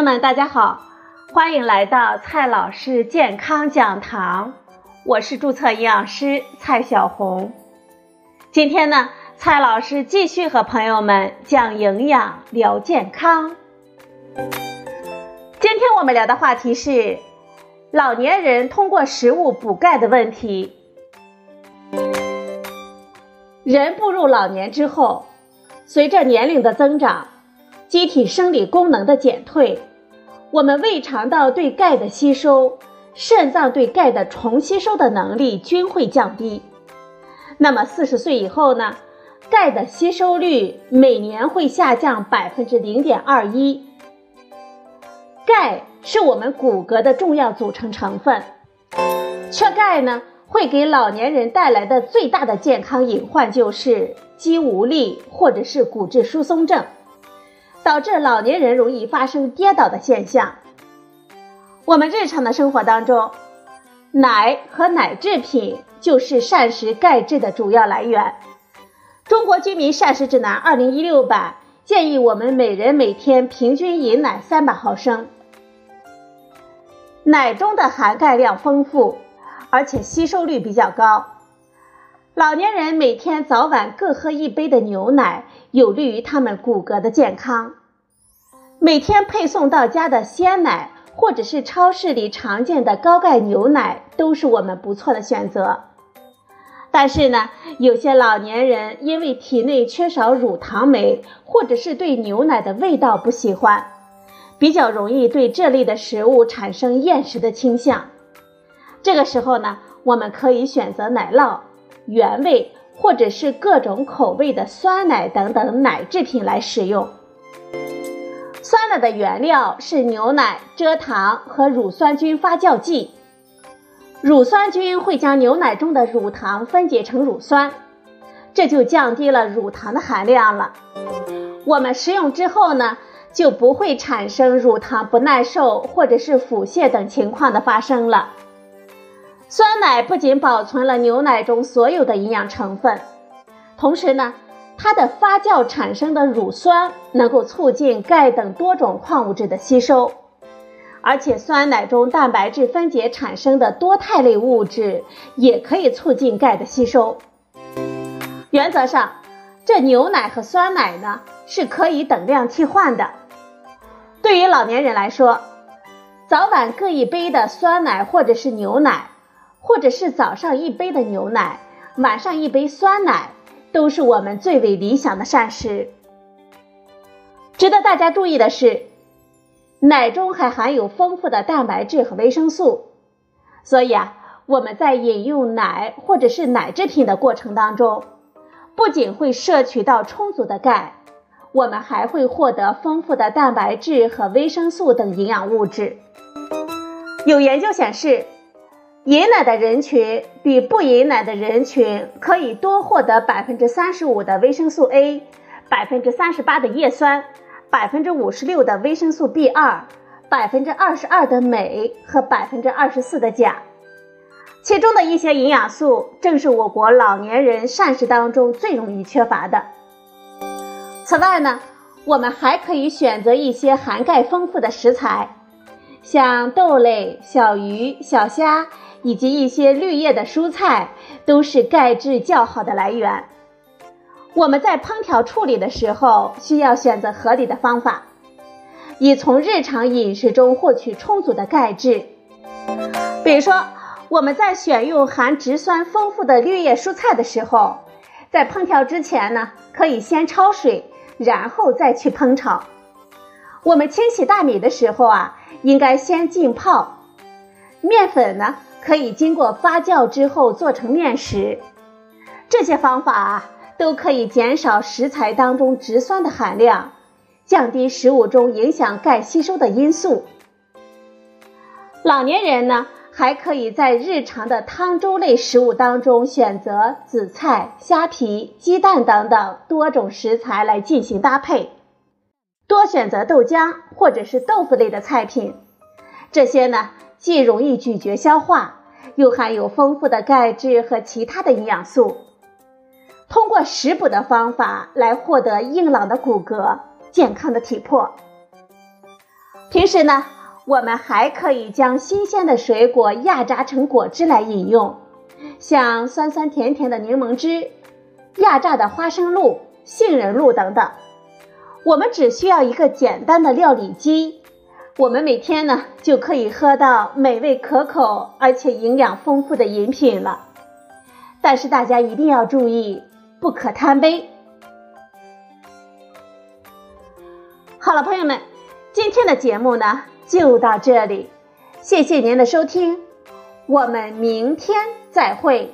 朋友们，大家好，欢迎来到蔡老师健康讲堂，我是注册营养师蔡小红。今天呢，蔡老师继续和朋友们讲营养聊健康。今天我们聊的话题是老年人通过食物补钙的问题。人步入老年之后，随着年龄的增长，机体生理功能的减退，我们胃肠道对钙的吸收、肾脏对钙的重吸收的能力均会降低。那么四十岁以后呢？钙的吸收率每年会下降百分之零点二一。钙是我们骨骼的重要组成成分，缺钙呢，会给老年人带来的最大的健康隐患就是肌无力或者是骨质疏松症。导致老年人容易发生跌倒的现象。我们日常的生活当中，奶和奶制品就是膳食钙质的主要来源。中国居民膳食指南二零一六版建议我们每人每天平均饮奶三百毫升。奶中的含钙量丰富，而且吸收率比较高。老年人每天早晚各喝一杯的牛奶，有利于他们骨骼的健康。每天配送到家的鲜奶，或者是超市里常见的高钙牛奶，都是我们不错的选择。但是呢，有些老年人因为体内缺少乳糖酶，或者是对牛奶的味道不喜欢，比较容易对这类的食物产生厌食的倾向。这个时候呢，我们可以选择奶酪。原味或者是各种口味的酸奶等等奶制品来使用。酸奶的原料是牛奶、蔗糖和乳酸菌发酵剂。乳酸菌会将牛奶中的乳糖分解成乳酸，这就降低了乳糖的含量了。我们食用之后呢，就不会产生乳糖不耐受或者是腹泻等情况的发生了。酸奶不仅保存了牛奶中所有的营养成分，同时呢，它的发酵产生的乳酸能够促进钙等多种矿物质的吸收，而且酸奶中蛋白质分解产生的多肽类物质也可以促进钙的吸收。原则上，这牛奶和酸奶呢是可以等量替换的。对于老年人来说，早晚各一杯的酸奶或者是牛奶。或者是早上一杯的牛奶，晚上一杯酸奶，都是我们最为理想的膳食。值得大家注意的是，奶中还含有丰富的蛋白质和维生素，所以啊，我们在饮用奶或者是奶制品的过程当中，不仅会摄取到充足的钙，我们还会获得丰富的蛋白质和维生素等营养物质。有研究显示。饮奶的人群比不饮奶的人群可以多获得百分之三十五的维生素 A，百分之三十八的叶酸，百分之五十六的维生素 B 二，百分之二十二的镁和百分之二十四的钾。其中的一些营养素正是我国老年人膳食当中最容易缺乏的。此外呢，我们还可以选择一些含钙丰富的食材，像豆类、小鱼、小虾。以及一些绿叶的蔬菜都是钙质较好的来源。我们在烹调处理的时候，需要选择合理的方法，以从日常饮食中获取充足的钙质。比如说，我们在选用含植酸丰富的绿叶蔬菜的时候，在烹调之前呢，可以先焯水，然后再去烹炒。我们清洗大米的时候啊，应该先浸泡。面粉呢？可以经过发酵之后做成面食，这些方法啊都可以减少食材当中植酸的含量，降低食物中影响钙吸收的因素。老年人呢，还可以在日常的汤粥类食物当中选择紫菜、虾皮、鸡蛋等等多种食材来进行搭配，多选择豆浆或者是豆腐类的菜品，这些呢。既容易咀嚼消化，又含有丰富的钙质和其他的营养素。通过食补的方法来获得硬朗的骨骼、健康的体魄。平时呢，我们还可以将新鲜的水果压榨成果汁来饮用，像酸酸甜甜的柠檬汁、压榨的花生露、杏仁露等等。我们只需要一个简单的料理机，我们每天呢就可以喝到美味可口而且营养丰富的饮品了。但是大家一定要注意，不可贪杯。好了，朋友们，今天的节目呢就到这里，谢谢您的收听，我们明天再会。